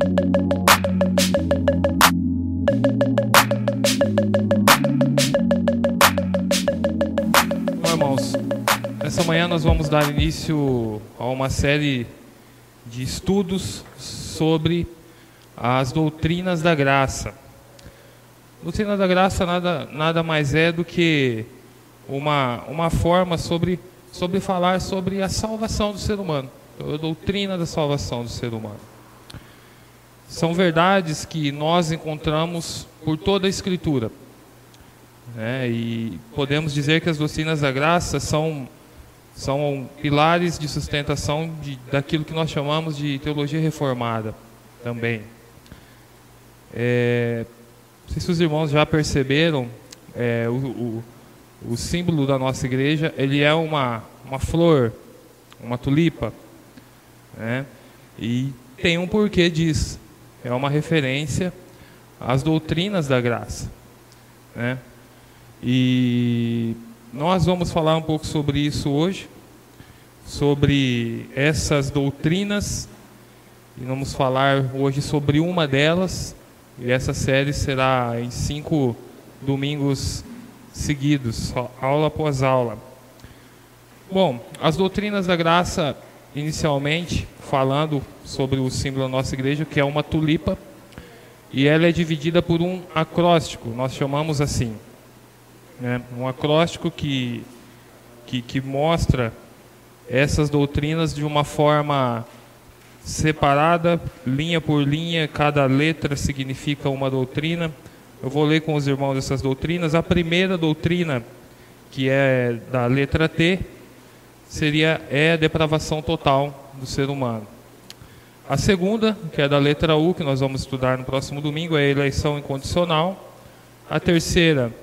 Bom, irmãos, nessa manhã nós vamos dar início a uma série de estudos sobre as doutrinas da graça. Doutrina da graça nada, nada mais é do que uma, uma forma sobre, sobre falar sobre a salvação do ser humano, a doutrina da salvação do ser humano. São verdades que nós encontramos por toda a Escritura. Né? E podemos dizer que as doutrinas da graça são, são pilares de sustentação de, daquilo que nós chamamos de teologia reformada também. É, não sei se os irmãos já perceberam, é, o, o, o, símbolo da nossa igreja, ele é uma, uma flor, uma tulipa, né? e tem um porquê disso. É uma referência às doutrinas da graça. Né? E nós vamos falar um pouco sobre isso hoje, sobre essas doutrinas, e vamos falar hoje sobre uma delas, e essa série será em cinco domingos seguidos, aula após aula. Bom, as doutrinas da graça, inicialmente, falando sobre o símbolo da nossa igreja, que é uma tulipa, e ela é dividida por um acróstico, nós chamamos assim. Né? Um acróstico que, que, que mostra essas doutrinas de uma forma separada, linha por linha, cada letra significa uma doutrina. Eu vou ler com os irmãos essas doutrinas. A primeira doutrina, que é da letra T, seria é a depravação total do ser humano. A segunda, que é da letra U, que nós vamos estudar no próximo domingo, é a eleição incondicional. A terceira,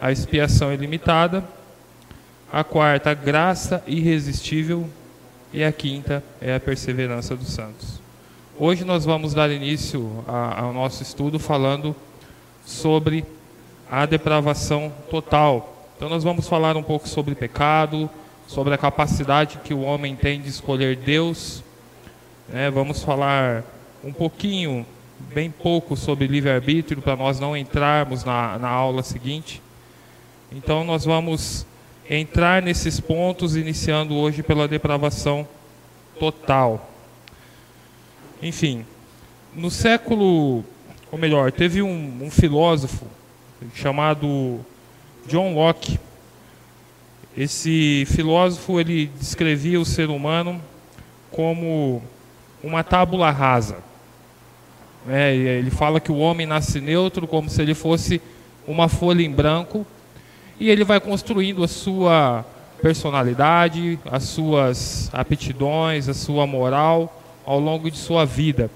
a expiação ilimitada. A quarta, a graça irresistível e a quinta é a perseverança dos santos. Hoje nós vamos dar início ao nosso estudo falando sobre a depravação total. Então nós vamos falar um pouco sobre pecado, sobre a capacidade que o homem tem de escolher Deus. Né? Vamos falar um pouquinho, bem pouco, sobre livre-arbítrio, para nós não entrarmos na, na aula seguinte. Então nós vamos entrar nesses pontos, iniciando hoje pela depravação total. Enfim, no século, ou melhor, teve um, um filósofo chamado John Locke. Esse filósofo ele descrevia o ser humano como uma tábula rasa. É, ele fala que o homem nasce neutro, como se ele fosse uma folha em branco e ele vai construindo a sua personalidade, as suas aptidões, a sua moral ao longo de sua vida.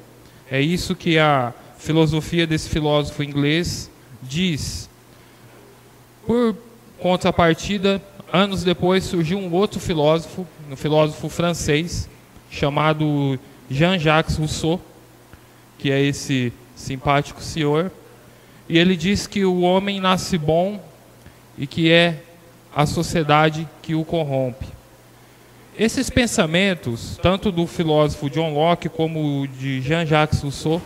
É isso que a filosofia desse filósofo inglês diz. Por contrapartida, anos depois surgiu um outro filósofo, um filósofo francês, chamado Jean-Jacques Rousseau, que é esse simpático senhor, e ele diz que o homem nasce bom e que é a sociedade que o corrompe. Esses pensamentos, tanto do filósofo John Locke como de Jean-Jacques Rousseau,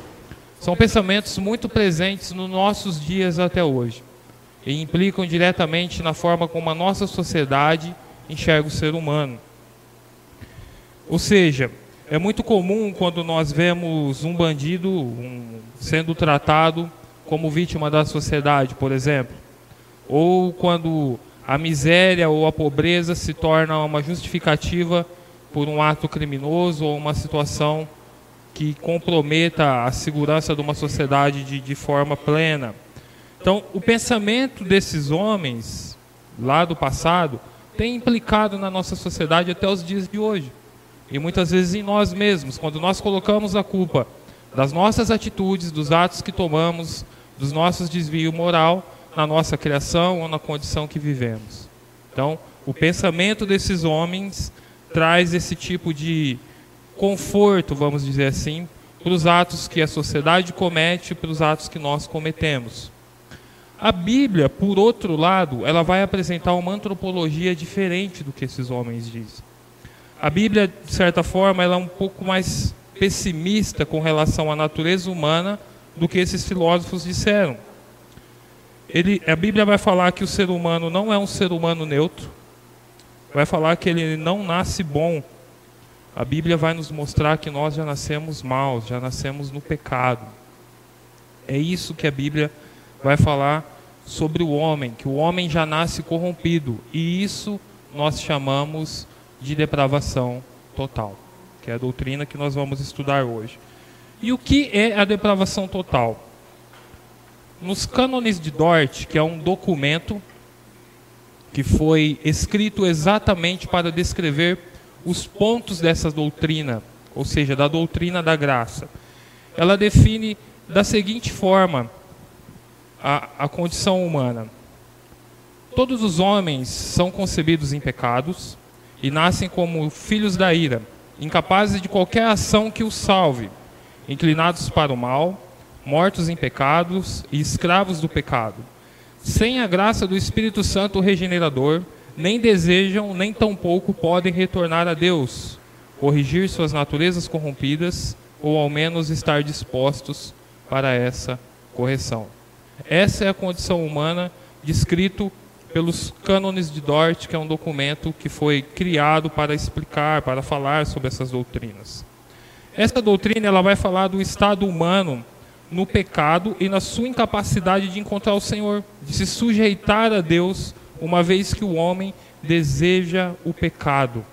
são pensamentos muito presentes nos nossos dias até hoje e implicam diretamente na forma como a nossa sociedade enxerga o ser humano. Ou seja, é muito comum quando nós vemos um bandido um, sendo tratado como vítima da sociedade, por exemplo, ou quando a miséria ou a pobreza se torna uma justificativa por um ato criminoso ou uma situação que comprometa a segurança de uma sociedade de, de forma plena. Então, o pensamento desses homens lá do passado tem implicado na nossa sociedade até os dias de hoje. E muitas vezes em nós mesmos, quando nós colocamos a culpa das nossas atitudes, dos atos que tomamos, dos nossos desvios moral, na nossa criação ou na condição que vivemos. Então, o pensamento desses homens traz esse tipo de conforto, vamos dizer assim, para os atos que a sociedade comete, para os atos que nós cometemos. A Bíblia, por outro lado, ela vai apresentar uma antropologia diferente do que esses homens dizem. A Bíblia, de certa forma, ela é um pouco mais pessimista com relação à natureza humana do que esses filósofos disseram. Ele, a Bíblia vai falar que o ser humano não é um ser humano neutro, vai falar que ele não nasce bom. A Bíblia vai nos mostrar que nós já nascemos maus, já nascemos no pecado. É isso que a Bíblia vai falar sobre o homem, que o homem já nasce corrompido, e isso nós chamamos de depravação total, que é a doutrina que nós vamos estudar hoje. E o que é a depravação total? Nos cânones de Dort, que é um documento que foi escrito exatamente para descrever os pontos dessa doutrina, ou seja, da doutrina da graça. Ela define da seguinte forma a, a condição humana: todos os homens são concebidos em pecados e nascem como filhos da ira, incapazes de qualquer ação que os salve, inclinados para o mal, mortos em pecados e escravos do pecado. Sem a graça do Espírito Santo regenerador, nem desejam, nem tampouco podem retornar a Deus, corrigir suas naturezas corrompidas, ou ao menos estar dispostos para essa correção. Essa é a condição humana descrito pelos cânones de Dort, que é um documento que foi criado para explicar, para falar sobre essas doutrinas. Essa doutrina ela vai falar do estado humano no pecado e na sua incapacidade de encontrar o Senhor, de se sujeitar a Deus, uma vez que o homem deseja o pecado.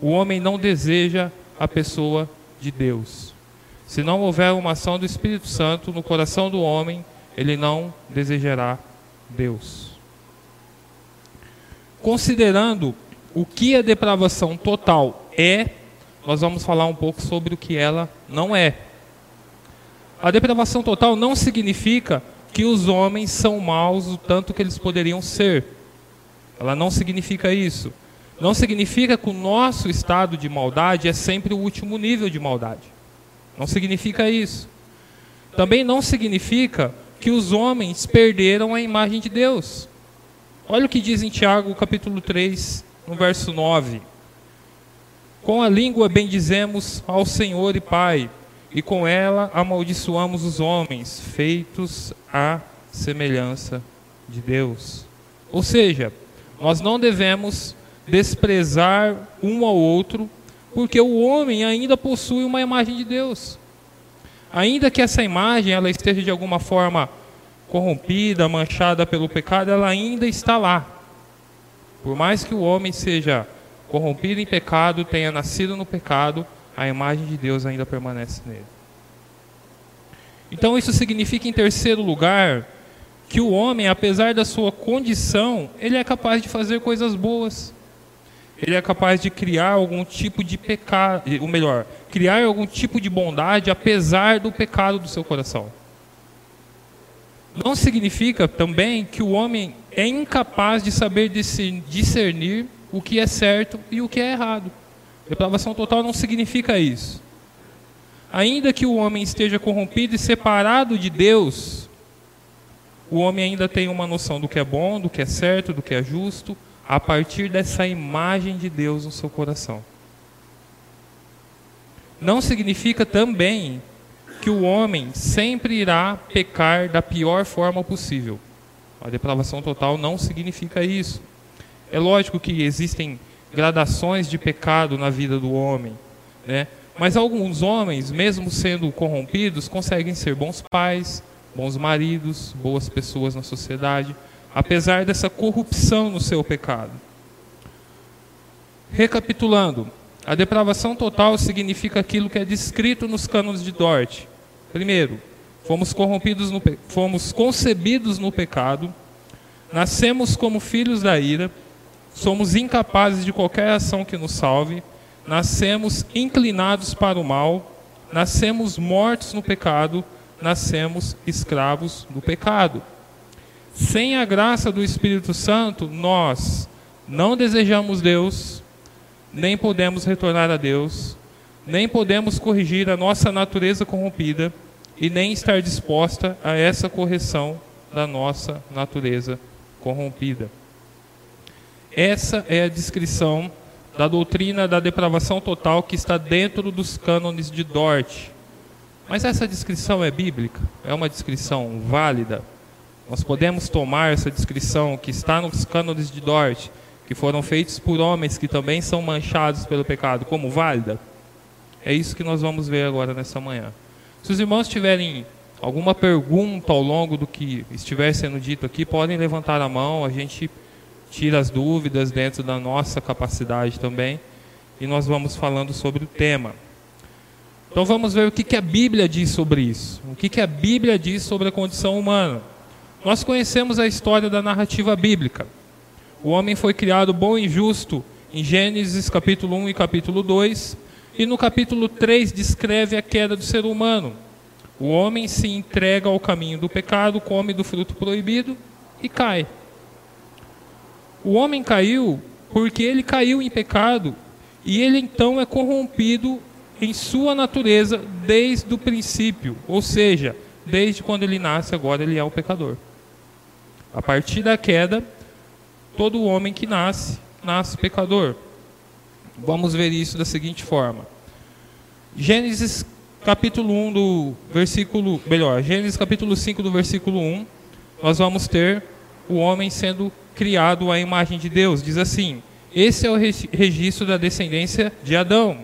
O homem não deseja a pessoa de Deus. Se não houver uma ação do Espírito Santo no coração do homem, ele não desejará Deus. Considerando o que a depravação total é, nós vamos falar um pouco sobre o que ela não é. A depravação total não significa que os homens são maus o tanto que eles poderiam ser. Ela não significa isso. Não significa que o nosso estado de maldade é sempre o último nível de maldade. Não significa isso. Também não significa que os homens perderam a imagem de Deus. Olha o que diz em Tiago, capítulo 3, no verso 9. Com a língua bendizemos ao Senhor e Pai, e com ela amaldiçoamos os homens, feitos à semelhança de Deus. Ou seja, nós não devemos desprezar um ao outro, porque o homem ainda possui uma imagem de Deus. Ainda que essa imagem ela esteja de alguma forma corrompida, manchada pelo pecado, ela ainda está lá. Por mais que o homem seja corrompido em pecado, tenha nascido no pecado, a imagem de Deus ainda permanece nele. Então isso significa, em terceiro lugar, que o homem, apesar da sua condição, ele é capaz de fazer coisas boas. Ele é capaz de criar algum tipo de pecado, ou melhor, criar algum tipo de bondade apesar do pecado do seu coração. Não significa também que o homem é incapaz de saber discernir o que é certo e o que é errado. Depravação total não significa isso. Ainda que o homem esteja corrompido e separado de Deus, o homem ainda tem uma noção do que é bom, do que é certo, do que é justo, a partir dessa imagem de Deus no seu coração. Não significa também que o homem sempre irá pecar da pior forma possível. A depravação total não significa isso. É lógico que existem gradações de pecado na vida do homem, né? Mas alguns homens, mesmo sendo corrompidos, conseguem ser bons pais, bons maridos, boas pessoas na sociedade, apesar dessa corrupção no seu pecado. Recapitulando, a depravação total significa aquilo que é descrito nos cânones de Dort. Primeiro, fomos corrompidos, no, fomos concebidos no pecado, nascemos como filhos da ira, somos incapazes de qualquer ação que nos salve, nascemos inclinados para o mal, nascemos mortos no pecado, nascemos escravos do pecado. Sem a graça do Espírito Santo, nós não desejamos Deus, nem podemos retornar a Deus, nem podemos corrigir a nossa natureza corrompida e nem estar disposta a essa correção da nossa natureza corrompida. Essa é a descrição da doutrina da depravação total que está dentro dos cânones de Dort. Mas essa descrição é bíblica? É uma descrição válida? Nós podemos tomar essa descrição que está nos cânones de Dort, que foram feitos por homens que também são manchados pelo pecado, como válida? É isso que nós vamos ver agora nessa manhã. Se os irmãos tiverem alguma pergunta ao longo do que estiver sendo dito aqui, podem levantar a mão, a gente tira as dúvidas dentro da nossa capacidade também, e nós vamos falando sobre o tema. Então vamos ver o que, que a Bíblia diz sobre isso. O que, que a Bíblia diz sobre a condição humana. Nós conhecemos a história da narrativa bíblica. O homem foi criado bom e justo em Gênesis capítulo 1 e capítulo 2, e no capítulo 3 descreve a queda do ser humano. O homem se entrega ao caminho do pecado, come do fruto proibido e cai. O homem caiu porque ele caiu em pecado e ele então é corrompido em sua natureza desde o princípio, ou seja, desde quando ele nasce, agora ele é o pecador. A partir da queda, todo homem que nasce, nasce pecador. Vamos ver isso da seguinte forma. Gênesis capítulo 1 do versículo, melhor, Gênesis capítulo 5 do versículo 1, nós vamos ter o homem sendo criado à imagem de Deus. Diz assim: Esse é o registro da descendência de Adão.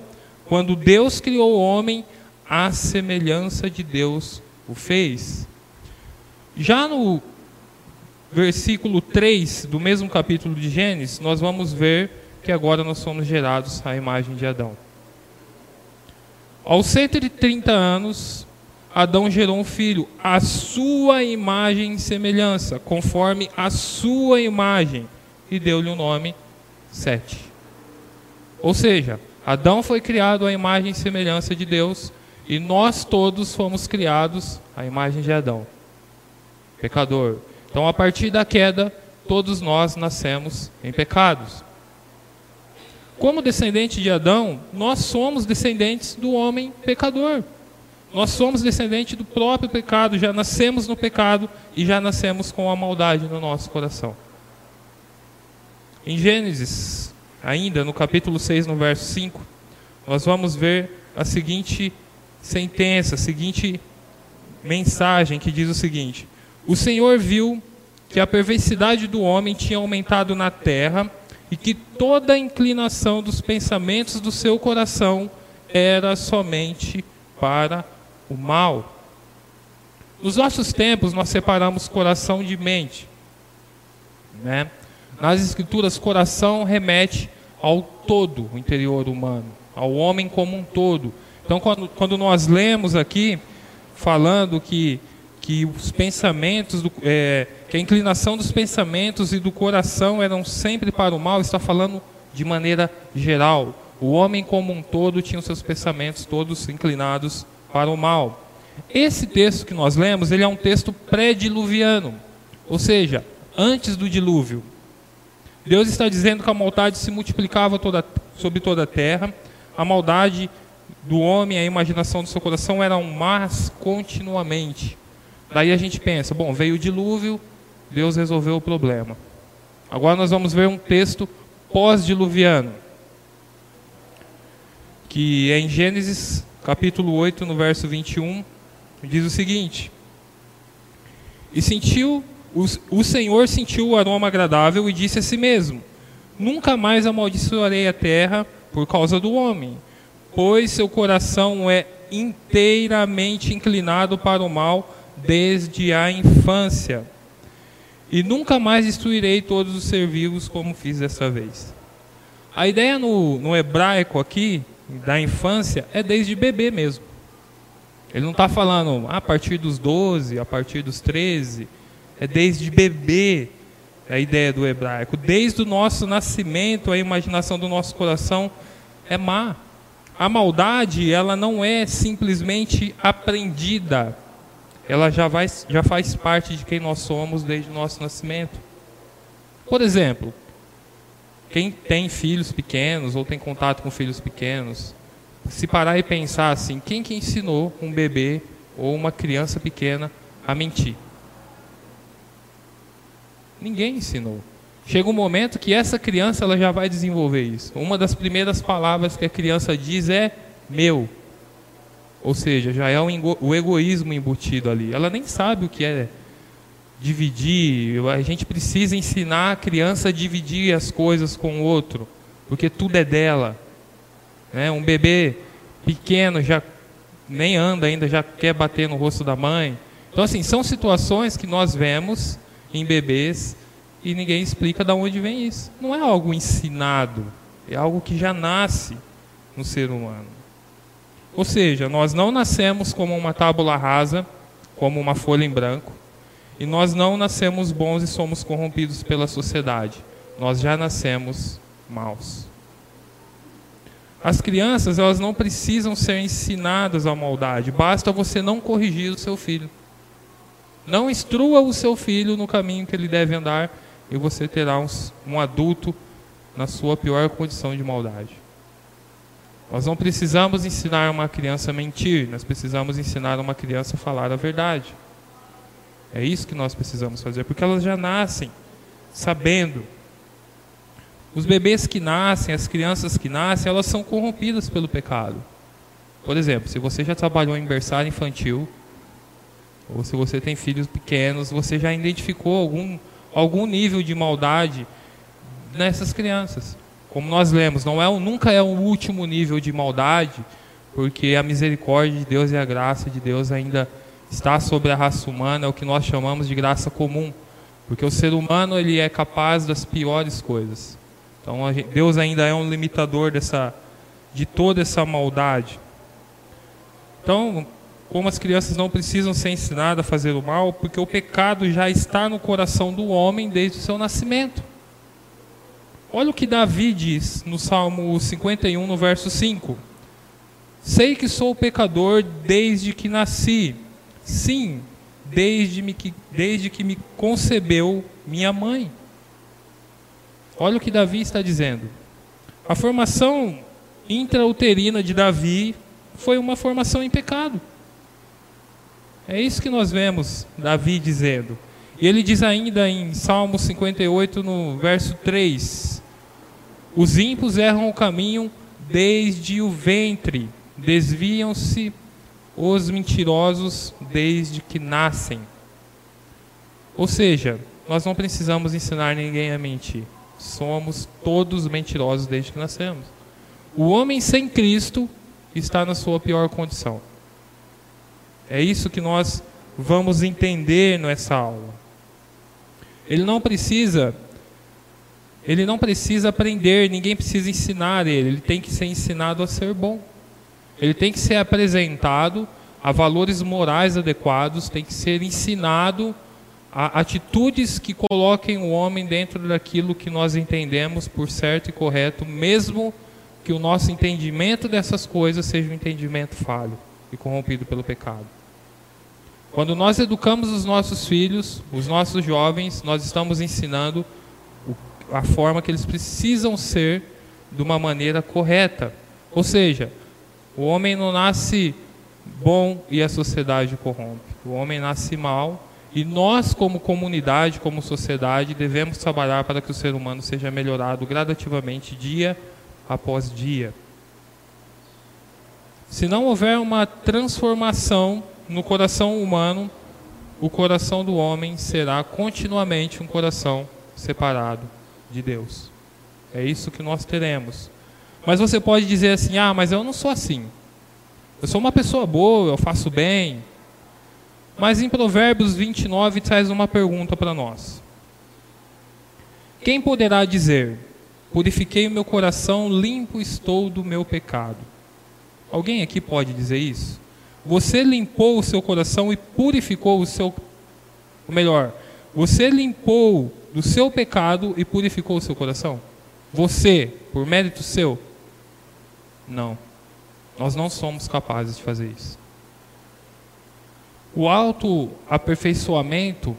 Quando Deus criou o homem, a semelhança de Deus o fez. Já no versículo 3 do mesmo capítulo de Gênesis, nós vamos ver que agora nós somos gerados à imagem de Adão. Aos 130 anos, Adão gerou um filho, a sua imagem e semelhança, conforme a sua imagem, e deu-lhe o nome Sete. Ou seja, Adão foi criado à imagem e semelhança de Deus, e nós todos fomos criados à imagem de Adão, pecador. Então, a partir da queda, todos nós nascemos em pecados. Como descendente de Adão, nós somos descendentes do homem pecador. Nós somos descendentes do próprio pecado, já nascemos no pecado e já nascemos com a maldade no nosso coração. Em Gênesis, ainda no capítulo 6, no verso 5, nós vamos ver a seguinte sentença, a seguinte mensagem que diz o seguinte: o Senhor viu que a perversidade do homem tinha aumentado na terra e que toda a inclinação dos pensamentos do seu coração era somente para o mal. Nos nossos tempos, nós separamos coração de mente. Né? Nas Escrituras, coração remete ao todo o interior humano, ao homem como um todo. Então, quando, quando nós lemos aqui, falando que que os pensamentos, do, é, que a inclinação dos pensamentos e do coração eram sempre para o mal, está falando de maneira geral. O homem como um todo tinha os seus pensamentos todos inclinados para o mal. Esse texto que nós lemos, ele é um texto pré-diluviano, ou seja, antes do dilúvio. Deus está dizendo que a maldade se multiplicava toda, sobre toda a terra, a maldade do homem, a imaginação do seu coração eram más continuamente. Daí a gente pensa, bom, veio o dilúvio, Deus resolveu o problema. Agora nós vamos ver um texto pós-diluviano, que é em Gênesis capítulo 8, no verso 21, diz o seguinte: E sentiu, o, o Senhor sentiu o aroma agradável e disse a si mesmo: Nunca mais amaldiçoarei a terra por causa do homem, pois seu coração é inteiramente inclinado para o mal desde a infância. E nunca mais destruirei todos os ser vivos como fiz dessa vez. A ideia no, no hebraico aqui, da infância, é desde bebê mesmo. Ele não está falando ah, a partir dos 12, a partir dos 13. É desde bebê a ideia do hebraico. Desde o nosso nascimento, a imaginação do nosso coração é má. A maldade, ela não é simplesmente aprendida ela já, vai, já faz parte de quem nós somos desde o nosso nascimento. Por exemplo, quem tem filhos pequenos ou tem contato com filhos pequenos, se parar e pensar assim, quem que ensinou um bebê ou uma criança pequena a mentir? Ninguém ensinou. chega um momento que essa criança ela já vai desenvolver isso. Uma das primeiras palavras que a criança diz é meu. Ou seja, já é o egoísmo embutido ali. Ela nem sabe o que é dividir. A gente precisa ensinar a criança a dividir as coisas com o outro, porque tudo é dela. Né? Um bebê pequeno já nem anda ainda, já quer bater no rosto da mãe. Então, assim, são situações que nós vemos em bebês e ninguém explica de onde vem isso. Não é algo ensinado, é algo que já nasce no ser humano. Ou seja, nós não nascemos como uma tábula rasa, como uma folha em branco, e nós não nascemos bons e somos corrompidos pela sociedade. Nós já nascemos maus. As crianças, elas não precisam ser ensinadas à maldade, basta você não corrigir o seu filho. Não instrua o seu filho no caminho que ele deve andar e você terá um, um adulto na sua pior condição de maldade. Nós não precisamos ensinar uma criança a mentir, nós precisamos ensinar uma criança a falar a verdade. É isso que nós precisamos fazer, porque elas já nascem sabendo. Os bebês que nascem, as crianças que nascem, elas são corrompidas pelo pecado. Por exemplo, se você já trabalhou em berçário infantil, ou se você tem filhos pequenos, você já identificou algum, algum nível de maldade nessas crianças. Como nós lemos, não é, nunca é o último nível de maldade, porque a misericórdia de Deus e a graça de Deus ainda está sobre a raça humana, é o que nós chamamos de graça comum, porque o ser humano ele é capaz das piores coisas. Então Deus ainda é um limitador dessa, de toda essa maldade. Então como as crianças não precisam ser ensinadas a fazer o mal, porque o pecado já está no coração do homem desde o seu nascimento. Olha o que Davi diz no Salmo 51, no verso 5. Sei que sou pecador desde que nasci. Sim, desde, me que, desde que me concebeu minha mãe. Olha o que Davi está dizendo. A formação intrauterina de Davi foi uma formação em pecado. É isso que nós vemos Davi dizendo. E ele diz ainda em Salmo 58, no verso 3: Os ímpios erram o caminho desde o ventre, desviam-se os mentirosos desde que nascem. Ou seja, nós não precisamos ensinar ninguém a mentir. Somos todos mentirosos desde que nascemos. O homem sem Cristo está na sua pior condição. É isso que nós vamos entender nessa aula. Ele não precisa ele não precisa aprender, ninguém precisa ensinar ele, ele tem que ser ensinado a ser bom. Ele tem que ser apresentado a valores morais adequados, tem que ser ensinado a atitudes que coloquem o homem dentro daquilo que nós entendemos por certo e correto, mesmo que o nosso entendimento dessas coisas seja um entendimento falho e corrompido pelo pecado. Quando nós educamos os nossos filhos, os nossos jovens, nós estamos ensinando a forma que eles precisam ser de uma maneira correta. Ou seja, o homem não nasce bom e a sociedade corrompe. O homem nasce mal e nós, como comunidade, como sociedade, devemos trabalhar para que o ser humano seja melhorado gradativamente, dia após dia. Se não houver uma transformação no coração humano, o coração do homem será continuamente um coração separado de Deus. É isso que nós teremos. Mas você pode dizer assim: ah, mas eu não sou assim. Eu sou uma pessoa boa, eu faço bem. Mas em Provérbios 29 traz uma pergunta para nós: Quem poderá dizer: Purifiquei o meu coração, limpo estou do meu pecado? Alguém aqui pode dizer isso? Você limpou o seu coração e purificou o seu. Ou melhor, você limpou do seu pecado e purificou o seu coração? Você, por mérito seu? Não. Nós não somos capazes de fazer isso. O auto-aperfeiçoamento,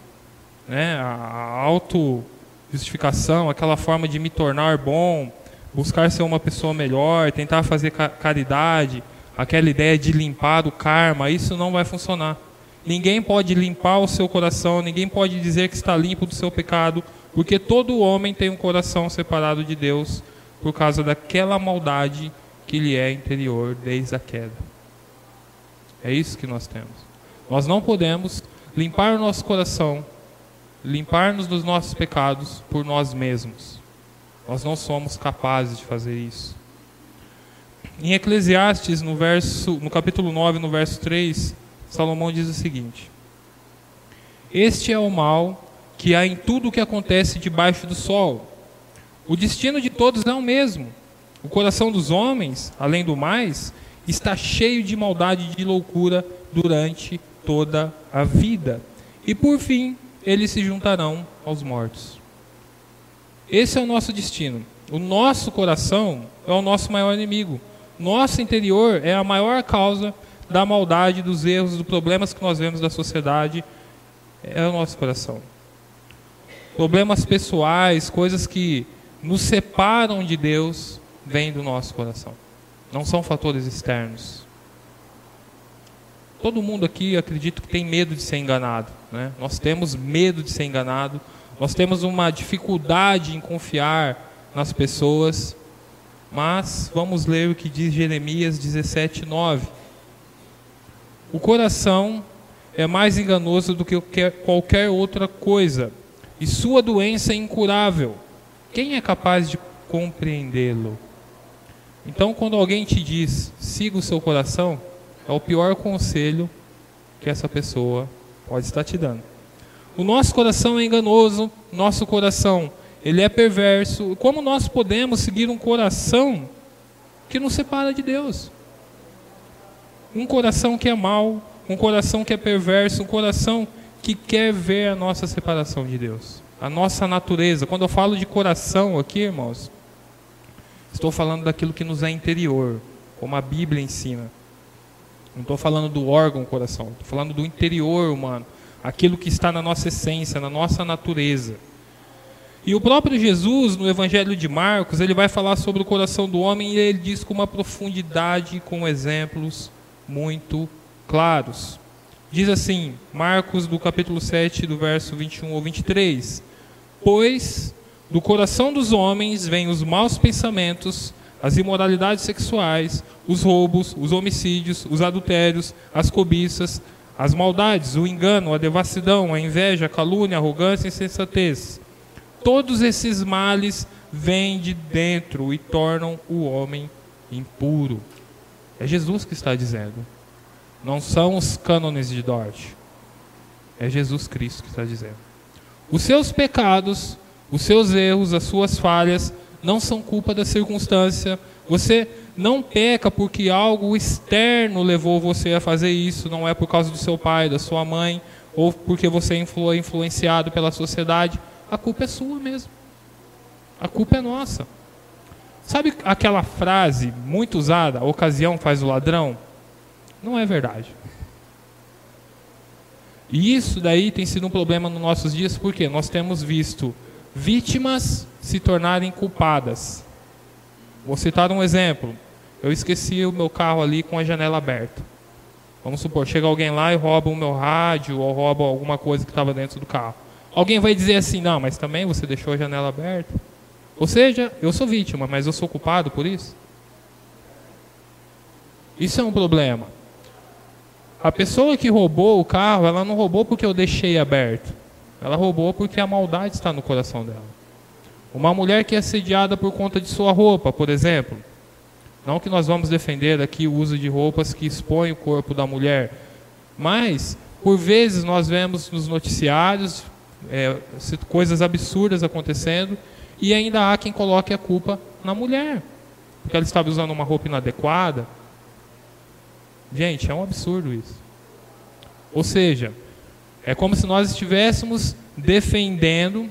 né, a auto-justificação, aquela forma de me tornar bom, buscar ser uma pessoa melhor, tentar fazer caridade, aquela ideia de limpar o karma, isso não vai funcionar. Ninguém pode limpar o seu coração, ninguém pode dizer que está limpo do seu pecado Porque todo homem tem um coração separado de Deus por causa daquela maldade que lhe é interior desde a queda. É isso que nós temos. Nós não podemos limpar o nosso coração, limpar-nos dos nossos pecados por nós mesmos. Nós não somos capazes de fazer isso. Em Eclesiastes, no, verso, no capítulo 9, no verso 3, Salomão diz o seguinte: Este é o mal que há em tudo o que acontece debaixo do sol. O destino de todos é o mesmo. O coração dos homens, além do mais, está cheio de maldade e de loucura durante toda a vida. E por fim, eles se juntarão aos mortos. Esse é o nosso destino. O nosso coração é o nosso maior inimigo. Nosso interior é a maior causa da maldade, dos erros, dos problemas que nós vemos da sociedade. É o nosso coração. Problemas pessoais, coisas que nos separam de Deus, vêm do nosso coração. Não são fatores externos. Todo mundo aqui acredito que tem medo de ser enganado. Né? Nós temos medo de ser enganado. Nós temos uma dificuldade em confiar nas pessoas. Mas vamos ler o que diz Jeremias 17, 9. O coração é mais enganoso do que qualquer outra coisa, e sua doença é incurável. Quem é capaz de compreendê-lo? Então, quando alguém te diz, siga o seu coração, é o pior conselho que essa pessoa pode estar te dando. O nosso coração é enganoso, nosso coração ele é perverso. Como nós podemos seguir um coração que nos separa de Deus? Um coração que é mau, um coração que é perverso, um coração que quer ver a nossa separação de Deus, a nossa natureza. Quando eu falo de coração aqui, irmãos, estou falando daquilo que nos é interior, como a Bíblia ensina. Não estou falando do órgão coração, estou falando do interior humano, aquilo que está na nossa essência, na nossa natureza. E o próprio Jesus, no Evangelho de Marcos, ele vai falar sobre o coração do homem e ele diz com uma profundidade, com exemplos muito claros. Diz assim, Marcos do capítulo 7, do verso 21 ou 23: Pois do coração dos homens vêm os maus pensamentos, as imoralidades sexuais, os roubos, os homicídios, os adultérios, as cobiças, as maldades, o engano, a devassidão, a inveja, a calúnia, a arrogância e a insensatez Todos esses males vêm de dentro e tornam o homem impuro. É Jesus que está dizendo. Não são os cânones de Dort. É Jesus Cristo que está dizendo. Os seus pecados, os seus erros, as suas falhas não são culpa da circunstância. Você não peca porque algo externo levou você a fazer isso, não é por causa do seu pai, da sua mãe, ou porque você foi influenciado pela sociedade a culpa é sua mesmo. A culpa é nossa. Sabe aquela frase muito usada, a ocasião faz o ladrão? Não é verdade. E isso daí tem sido um problema nos nossos dias, porque nós temos visto vítimas se tornarem culpadas. Vou citar um exemplo. Eu esqueci o meu carro ali com a janela aberta. Vamos supor, chega alguém lá e rouba o meu rádio ou rouba alguma coisa que estava dentro do carro. Alguém vai dizer assim: não, mas também você deixou a janela aberta. Ou seja, eu sou vítima, mas eu sou culpado por isso? Isso é um problema. A pessoa que roubou o carro, ela não roubou porque eu deixei aberto. Ela roubou porque a maldade está no coração dela. Uma mulher que é assediada por conta de sua roupa, por exemplo. Não que nós vamos defender aqui o uso de roupas que expõem o corpo da mulher, mas por vezes nós vemos nos noticiários é, coisas absurdas acontecendo, e ainda há quem coloque a culpa na mulher, porque ela estava usando uma roupa inadequada. Gente, é um absurdo isso. Ou seja, é como se nós estivéssemos defendendo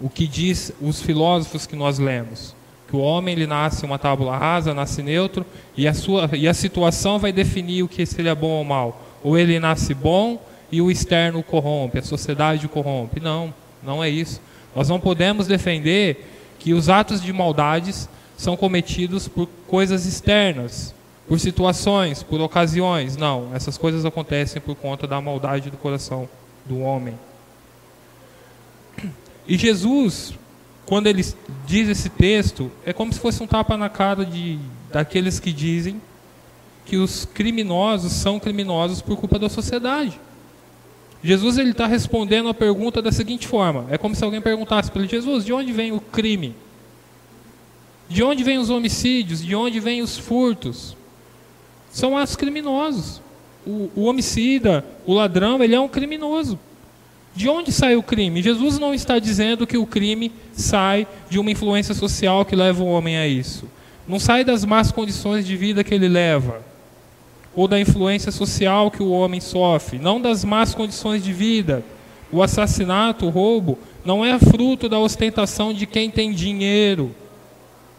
o que diz os filósofos que nós lemos, que o homem ele nasce uma tábula rasa, nasce neutro, e a sua e a situação vai definir o que se ele é bom ou mal. Ou ele nasce bom, e o externo corrompe, a sociedade corrompe. Não, não é isso. Nós não podemos defender que os atos de maldades são cometidos por coisas externas, por situações, por ocasiões. Não, essas coisas acontecem por conta da maldade do coração do homem. E Jesus, quando ele diz esse texto, é como se fosse um tapa na cara de, daqueles que dizem que os criminosos são criminosos por culpa da sociedade. Jesus ele está respondendo a pergunta da seguinte forma: é como se alguém perguntasse para ele, Jesus, de onde vem o crime? De onde vêm os homicídios? De onde vêm os furtos? São atos criminosos. O, o homicida, o ladrão, ele é um criminoso. De onde sai o crime? Jesus não está dizendo que o crime sai de uma influência social que leva o homem a isso. Não sai das más condições de vida que ele leva, ou da influência social que o homem sofre, não das más condições de vida. O assassinato, o roubo, não é fruto da ostentação de quem tem dinheiro,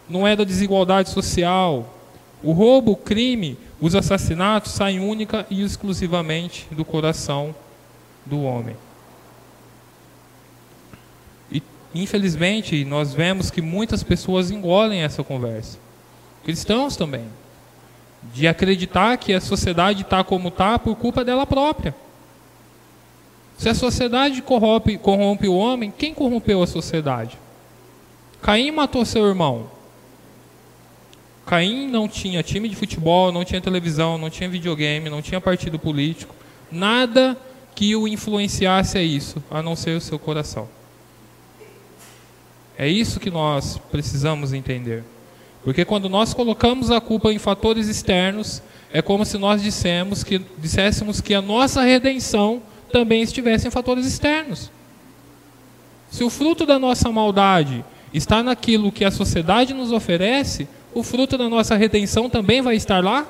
não é da desigualdade social. O roubo, o crime, os assassinatos saem única e exclusivamente do coração do homem. E, infelizmente, nós vemos que muitas pessoas engolem essa conversa. Cristãos também. De acreditar que a sociedade está como está por culpa dela própria. Se a sociedade corrompe, corrompe o homem, quem corrompeu a sociedade? Caim matou seu irmão. Caim não tinha time de futebol, não tinha televisão, não tinha videogame, não tinha partido político, nada que o influenciasse a isso, a não ser o seu coração. É isso que nós precisamos entender. Porque quando nós colocamos a culpa em fatores externos, é como se nós dissemos que, disséssemos que a nossa redenção também estivesse em fatores externos. Se o fruto da nossa maldade está naquilo que a sociedade nos oferece, o fruto da nossa redenção também vai estar lá?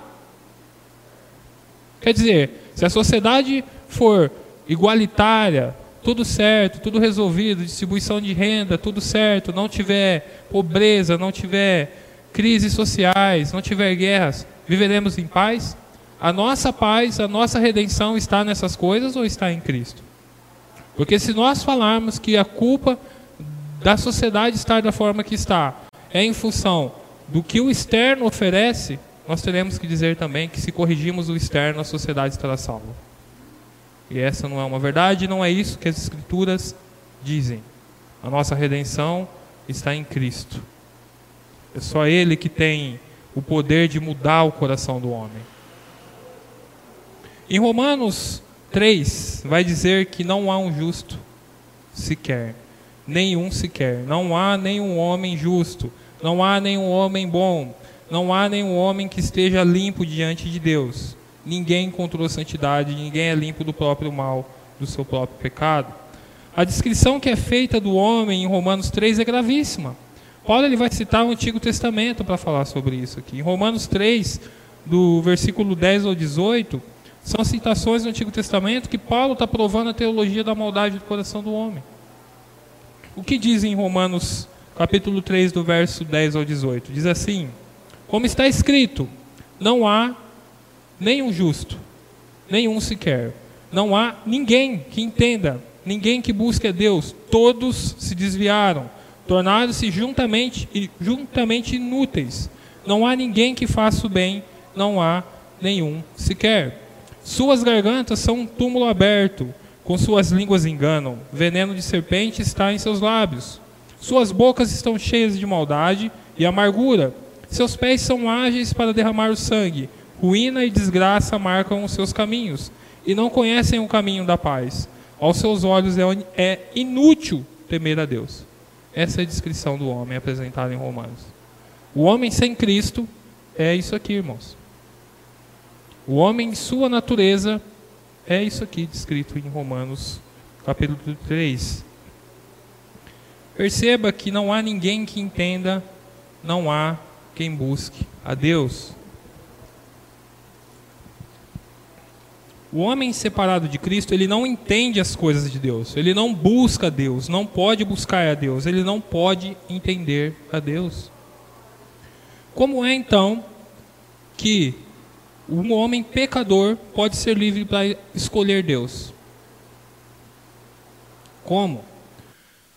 Quer dizer, se a sociedade for igualitária, tudo certo, tudo resolvido, distribuição de renda, tudo certo, não tiver pobreza, não tiver crises sociais, não tiver guerras, viveremos em paz? A nossa paz, a nossa redenção está nessas coisas ou está em Cristo? Porque se nós falarmos que a culpa da sociedade estar da forma que está é em função do que o externo oferece, nós teremos que dizer também que se corrigimos o externo, a sociedade estará salva. E essa não é uma verdade, não é isso que as Escrituras dizem. A nossa redenção está em Cristo. É só Ele que tem o poder de mudar o coração do homem. Em Romanos 3, vai dizer que não há um justo sequer, nenhum sequer. Não há nenhum homem justo. Não há nenhum homem bom, não há nenhum homem que esteja limpo diante de Deus. Ninguém encontrou santidade, ninguém é limpo do próprio mal, do seu próprio pecado. A descrição que é feita do homem em Romanos 3 é gravíssima. Paulo ele vai citar o Antigo Testamento para falar sobre isso aqui. Em Romanos 3, do versículo 10 ao 18, são citações do Antigo Testamento que Paulo está provando a teologia da maldade do coração do homem. O que diz em Romanos capítulo 3, do verso 10 ao 18. Diz assim: Como está escrito, não há nenhum justo, nenhum sequer. Não há ninguém que entenda, ninguém que busque a Deus. Todos se desviaram, tornaram-se juntamente, juntamente inúteis. Não há ninguém que faça o bem, não há nenhum sequer. Suas gargantas são um túmulo aberto, com suas línguas enganam. Veneno de serpente está em seus lábios. Suas bocas estão cheias de maldade e amargura. Seus pés são ágeis para derramar o sangue. Ruína e desgraça marcam os seus caminhos, e não conhecem o caminho da paz. Aos seus olhos é, é inútil temer a Deus. Essa é a descrição do homem apresentada em Romanos. O homem sem Cristo é isso aqui, irmãos. O homem em sua natureza é isso aqui descrito em Romanos, capítulo 3. Perceba que não há ninguém que entenda, não há quem busque a Deus. O homem separado de Cristo, ele não entende as coisas de Deus, ele não busca Deus, não pode buscar a Deus, ele não pode entender a Deus. Como é então que um homem pecador pode ser livre para escolher Deus? Como?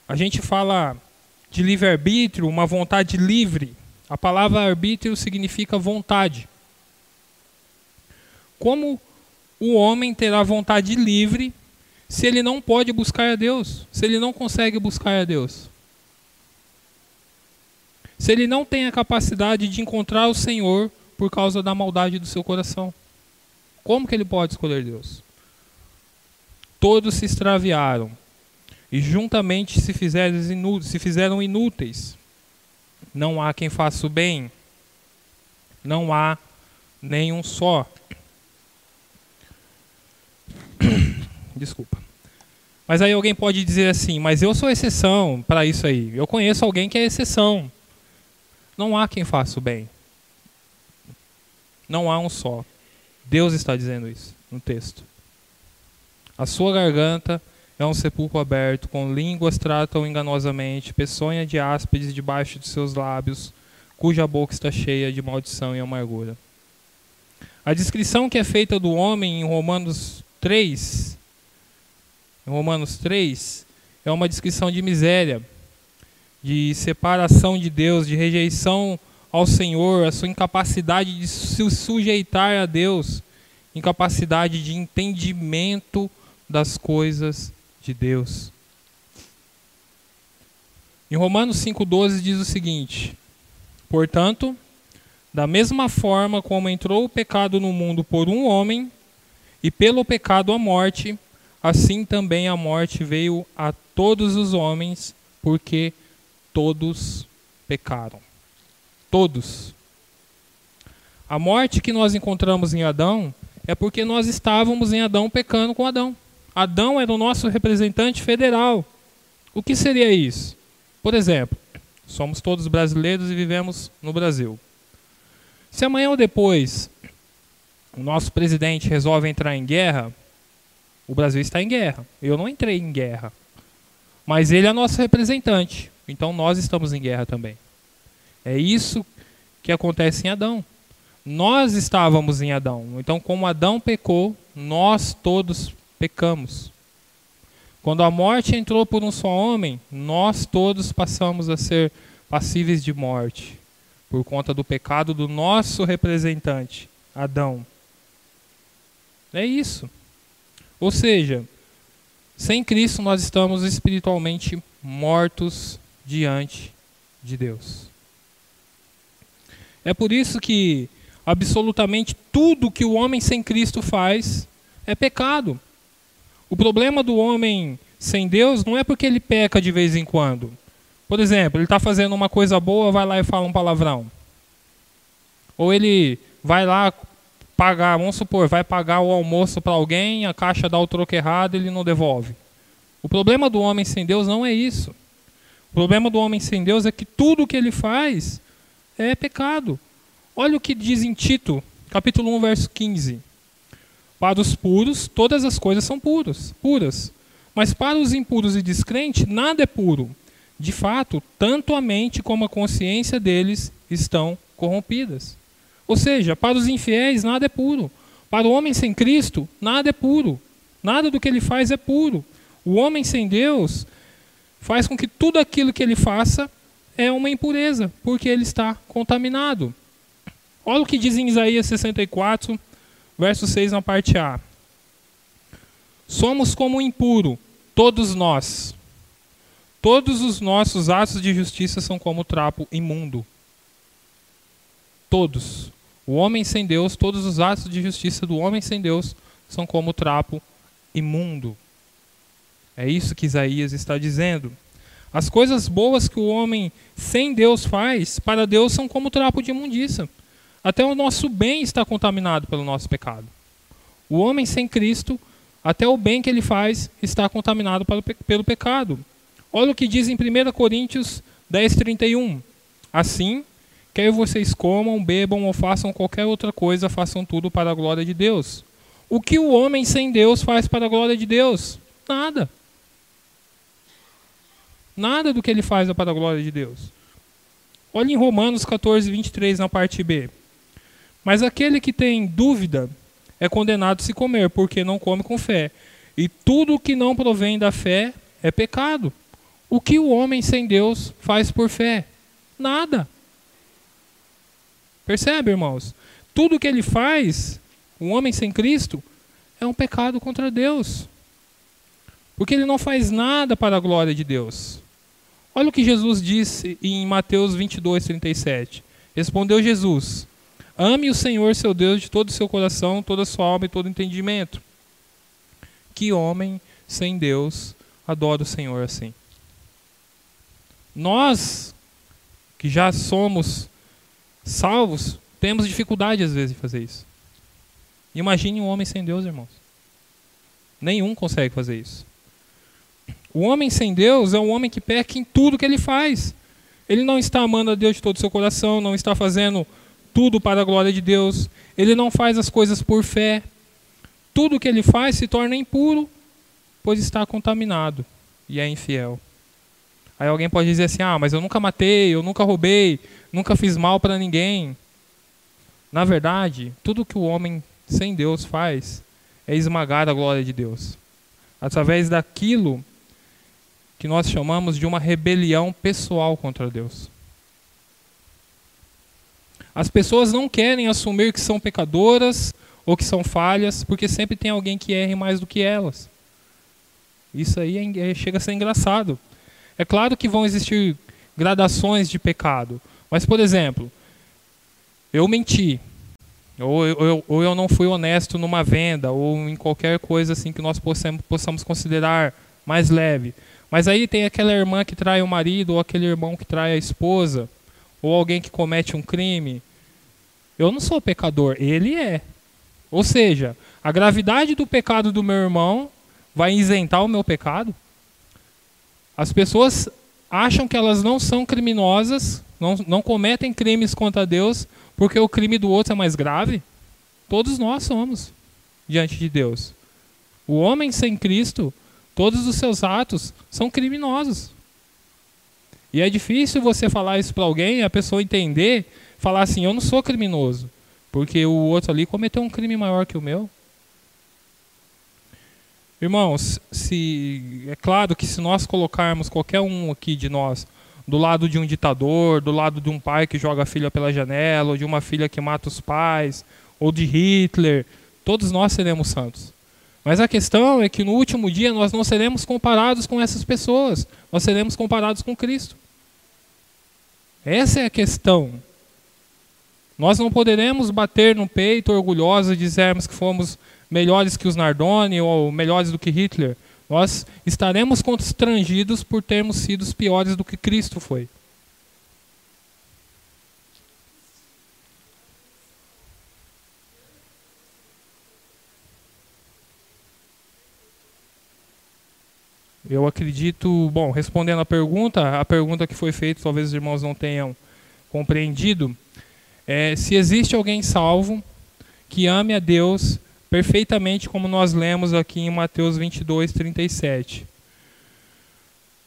A gente fala de livre-arbítrio, uma vontade livre. A palavra arbítrio significa vontade. Como o homem terá vontade livre se ele não pode buscar a Deus? Se ele não consegue buscar a Deus? Se ele não tem a capacidade de encontrar o Senhor por causa da maldade do seu coração? Como que ele pode escolher Deus? Todos se extraviaram e juntamente se fizeram, se fizeram inúteis. Não há quem faça o bem, não há nenhum só. Desculpa. Mas aí alguém pode dizer assim, mas eu sou exceção para isso aí. Eu conheço alguém que é exceção. Não há quem faça o bem. Não há um só. Deus está dizendo isso no texto. A sua garganta é um sepulcro aberto, com línguas tratam enganosamente, peçonha de áspides debaixo de seus lábios, cuja boca está cheia de maldição e amargura. A descrição que é feita do homem em Romanos 3, em Romanos 3, é uma descrição de miséria, de separação de Deus, de rejeição ao Senhor, a sua incapacidade de se sujeitar a Deus, incapacidade de entendimento das coisas de Deus. Em Romanos 5,12 diz o seguinte: Portanto, da mesma forma como entrou o pecado no mundo por um homem, e pelo pecado a morte, assim também a morte veio a todos os homens, porque todos pecaram. Todos. A morte que nós encontramos em Adão é porque nós estávamos em Adão pecando com Adão. Adão era o nosso representante federal. O que seria isso? Por exemplo, somos todos brasileiros e vivemos no Brasil. Se amanhã ou depois o nosso presidente resolve entrar em guerra, o Brasil está em guerra. Eu não entrei em guerra. Mas ele é nosso representante. Então nós estamos em guerra também. É isso que acontece em Adão. Nós estávamos em Adão. Então, como Adão pecou, nós todos pecamos. Quando a morte entrou por um só homem, nós todos passamos a ser passíveis de morte, por conta do pecado do nosso representante, Adão. É isso. Ou seja, sem Cristo nós estamos espiritualmente mortos diante de Deus. É por isso que absolutamente tudo que o homem sem Cristo faz é pecado. O problema do homem sem Deus não é porque ele peca de vez em quando. Por exemplo, ele está fazendo uma coisa boa, vai lá e fala um palavrão. Ou ele vai lá pagar, vamos supor, vai pagar o almoço para alguém, a caixa dá o troco errado, ele não devolve. O problema do homem sem Deus não é isso. O problema do homem sem Deus é que tudo que ele faz é pecado. Olha o que diz em Tito, capítulo 1, verso 15. Para os puros, todas as coisas são puras, puras. Mas para os impuros e descrentes, nada é puro. De fato, tanto a mente como a consciência deles estão corrompidas. Ou seja, para os infiéis, nada é puro. Para o homem sem Cristo, nada é puro. Nada do que ele faz é puro. O homem sem Deus faz com que tudo aquilo que ele faça é uma impureza, porque ele está contaminado. Olha o que diz em Isaías 64, verso 6 na parte A. Somos como impuro, todos nós. Todos os nossos atos de justiça são como trapo imundo. Todos. O homem sem Deus, todos os atos de justiça do homem sem Deus são como trapo imundo. É isso que Isaías está dizendo. As coisas boas que o homem sem Deus faz, para Deus são como trapo de imundícia. Até o nosso bem está contaminado pelo nosso pecado. O homem sem Cristo, até o bem que ele faz está contaminado pelo pecado. Olha o que diz em 1 Coríntios 10, 31. Assim, quer vocês comam, bebam ou façam qualquer outra coisa, façam tudo para a glória de Deus. O que o homem sem Deus faz para a glória de Deus? Nada. Nada do que ele faz é para a glória de Deus. Olhe em Romanos 14, 23, na parte B. Mas aquele que tem dúvida é condenado a se comer, porque não come com fé. E tudo que não provém da fé é pecado. O que o homem sem Deus faz por fé? Nada. Percebe, irmãos? Tudo que ele faz, o homem sem Cristo, é um pecado contra Deus. Porque ele não faz nada para a glória de Deus. Olha o que Jesus disse em Mateus 22, 37. Respondeu Jesus: Ame o Senhor seu Deus de todo o seu coração, toda a sua alma e todo o entendimento. Que homem sem Deus adora o Senhor assim? Nós, que já somos salvos, temos dificuldade às vezes de fazer isso. Imagine um homem sem Deus, irmãos. Nenhum consegue fazer isso. O homem sem Deus é um homem que peca em tudo que ele faz. Ele não está amando a Deus de todo o seu coração, não está fazendo tudo para a glória de Deus. Ele não faz as coisas por fé. Tudo que ele faz se torna impuro, pois está contaminado e é infiel. Aí alguém pode dizer assim: ah, mas eu nunca matei, eu nunca roubei, nunca fiz mal para ninguém. Na verdade, tudo que o homem sem Deus faz é esmagar a glória de Deus. Através daquilo que nós chamamos de uma rebelião pessoal contra Deus. As pessoas não querem assumir que são pecadoras ou que são falhas, porque sempre tem alguém que erre mais do que elas. Isso aí é, é, chega a ser engraçado. É claro que vão existir gradações de pecado, mas, por exemplo, eu menti, ou eu, ou eu não fui honesto numa venda, ou em qualquer coisa assim que nós possamos, possamos considerar mais leve. Mas aí tem aquela irmã que trai o marido, ou aquele irmão que trai a esposa, ou alguém que comete um crime. Eu não sou pecador, ele é. Ou seja, a gravidade do pecado do meu irmão vai isentar o meu pecado? As pessoas acham que elas não são criminosas, não, não cometem crimes contra Deus, porque o crime do outro é mais grave? Todos nós somos diante de Deus. O homem sem Cristo Todos os seus atos são criminosos. E é difícil você falar isso para alguém, a pessoa entender, falar assim: eu não sou criminoso, porque o outro ali cometeu um crime maior que o meu. Irmãos, se é claro que se nós colocarmos qualquer um aqui de nós do lado de um ditador, do lado de um pai que joga a filha pela janela, ou de uma filha que mata os pais, ou de Hitler, todos nós seremos santos. Mas a questão é que no último dia nós não seremos comparados com essas pessoas, nós seremos comparados com Cristo. Essa é a questão. Nós não poderemos bater no peito orgulhosos e dizermos que fomos melhores que os Nardoni ou melhores do que Hitler. Nós estaremos constrangidos por termos sido piores do que Cristo foi. Eu acredito, bom, respondendo a pergunta, a pergunta que foi feita, talvez os irmãos não tenham compreendido, é se existe alguém salvo que ame a Deus perfeitamente como nós lemos aqui em Mateus 22, 37.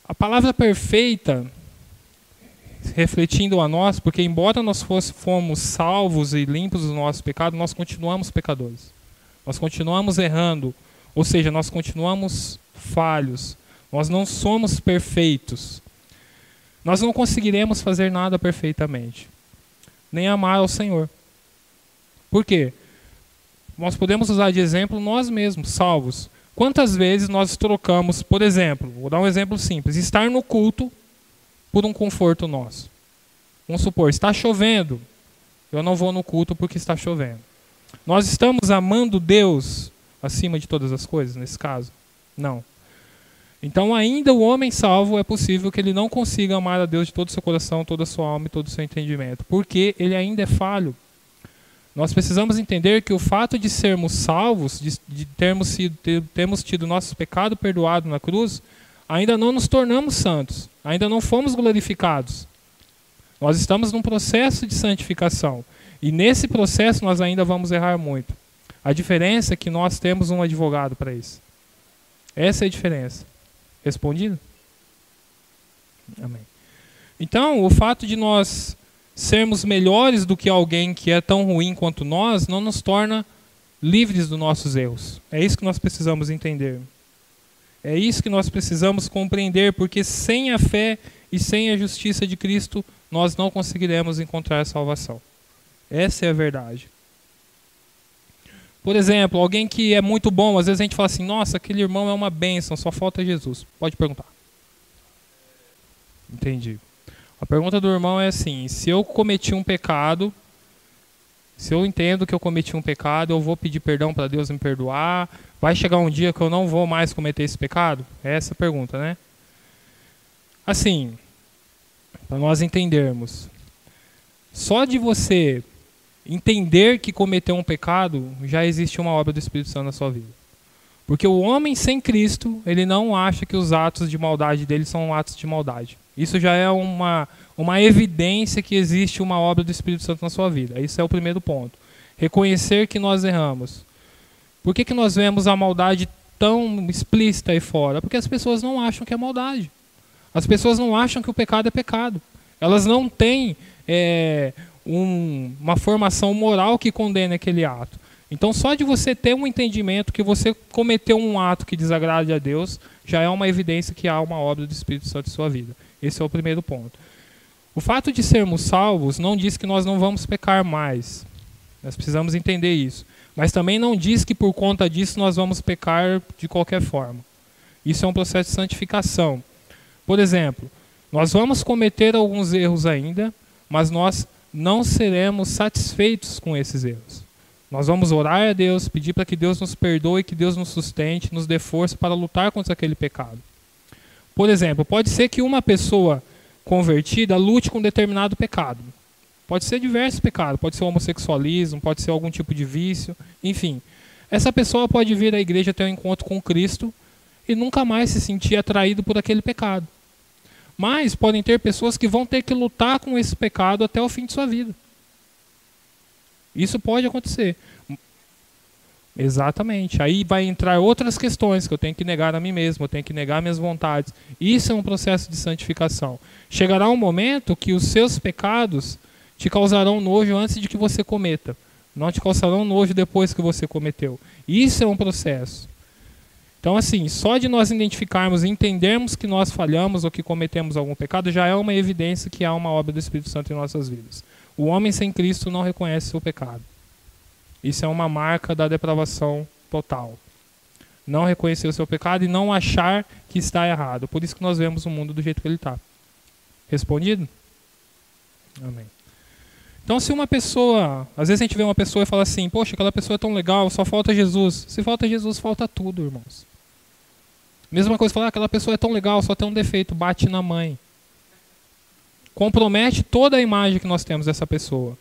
A palavra perfeita, refletindo a nós, porque embora nós fomos salvos e limpos do nosso pecado, nós continuamos pecadores. Nós continuamos errando, ou seja, nós continuamos falhos. Nós não somos perfeitos. Nós não conseguiremos fazer nada perfeitamente, nem amar ao Senhor. Por quê? Nós podemos usar de exemplo nós mesmos, salvos. Quantas vezes nós trocamos, por exemplo, vou dar um exemplo simples, estar no culto por um conforto nosso. Vamos supor, está chovendo, eu não vou no culto porque está chovendo. Nós estamos amando Deus acima de todas as coisas, nesse caso? Não. Então, ainda o homem salvo é possível que ele não consiga amar a Deus de todo o seu coração, toda a sua alma e todo o seu entendimento, porque ele ainda é falho. Nós precisamos entender que o fato de sermos salvos, de, de termos, sido, ter, termos tido nosso pecado perdoado na cruz, ainda não nos tornamos santos, ainda não fomos glorificados. Nós estamos num processo de santificação. E nesse processo nós ainda vamos errar muito. A diferença é que nós temos um advogado para isso. Essa é a diferença. Respondido? Amém. Então, o fato de nós sermos melhores do que alguém que é tão ruim quanto nós não nos torna livres dos nossos erros. É isso que nós precisamos entender. É isso que nós precisamos compreender, porque sem a fé e sem a justiça de Cristo, nós não conseguiremos encontrar a salvação. Essa é a verdade. Por exemplo, alguém que é muito bom, às vezes a gente fala assim: nossa, aquele irmão é uma bênção, só falta Jesus. Pode perguntar. Entendi. A pergunta do irmão é assim: se eu cometi um pecado, se eu entendo que eu cometi um pecado, eu vou pedir perdão para Deus me perdoar? Vai chegar um dia que eu não vou mais cometer esse pecado? É essa a pergunta, né? Assim, para nós entendermos, só de você entender que cometeu um pecado, já existe uma obra do Espírito Santo na sua vida. Porque o homem sem Cristo, ele não acha que os atos de maldade dele são atos de maldade. Isso já é uma, uma evidência que existe uma obra do Espírito Santo na sua vida. Isso é o primeiro ponto. Reconhecer que nós erramos. Por que, que nós vemos a maldade tão explícita aí fora? Porque as pessoas não acham que é maldade. As pessoas não acham que o pecado é pecado. Elas não têm é, um, uma formação moral que condene aquele ato. Então, só de você ter um entendimento que você cometeu um ato que desagrade a Deus, já é uma evidência que há uma obra do Espírito Santo em sua vida. Esse é o primeiro ponto. O fato de sermos salvos não diz que nós não vamos pecar mais. Nós precisamos entender isso. Mas também não diz que por conta disso nós vamos pecar de qualquer forma. Isso é um processo de santificação. Por exemplo, nós vamos cometer alguns erros ainda, mas nós não seremos satisfeitos com esses erros. Nós vamos orar a Deus, pedir para que Deus nos perdoe, que Deus nos sustente, nos dê força para lutar contra aquele pecado. Por exemplo, pode ser que uma pessoa convertida lute com um determinado pecado. Pode ser diversos pecados, pode ser homossexualismo, pode ser algum tipo de vício, enfim. Essa pessoa pode vir à igreja ter um encontro com Cristo e nunca mais se sentir atraído por aquele pecado. Mas podem ter pessoas que vão ter que lutar com esse pecado até o fim de sua vida. Isso pode acontecer. Exatamente. Aí vai entrar outras questões que eu tenho que negar a mim mesmo, eu tenho que negar minhas vontades. Isso é um processo de santificação. Chegará um momento que os seus pecados te causarão nojo antes de que você cometa. Não te causarão nojo depois que você cometeu. Isso é um processo. Então, assim, só de nós identificarmos e entendermos que nós falhamos ou que cometemos algum pecado já é uma evidência que há uma obra do Espírito Santo em nossas vidas. O homem sem Cristo não reconhece seu pecado. Isso é uma marca da depravação total. Não reconhecer o seu pecado e não achar que está errado. Por isso que nós vemos o mundo do jeito que ele está. Respondido? Amém. Então, se uma pessoa, às vezes a gente vê uma pessoa e fala assim: Poxa, aquela pessoa é tão legal, só falta Jesus. Se falta Jesus, falta tudo, irmãos. Mesma coisa, falar, ah, aquela pessoa é tão legal, só tem um defeito, bate na mãe. Compromete toda a imagem que nós temos dessa pessoa.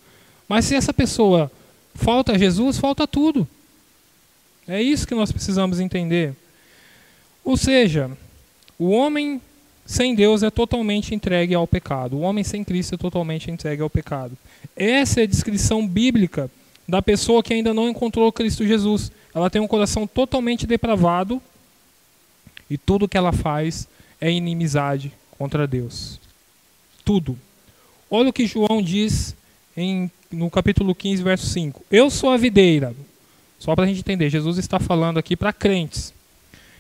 Mas se essa pessoa falta Jesus, falta tudo. É isso que nós precisamos entender. Ou seja, o homem sem Deus é totalmente entregue ao pecado. O homem sem Cristo é totalmente entregue ao pecado. Essa é a descrição bíblica da pessoa que ainda não encontrou Cristo Jesus. Ela tem um coração totalmente depravado e tudo que ela faz é inimizade contra Deus. Tudo. Olha o que João diz em, no capítulo 15, verso 5. Eu sou a videira. Só para a gente entender, Jesus está falando aqui para crentes.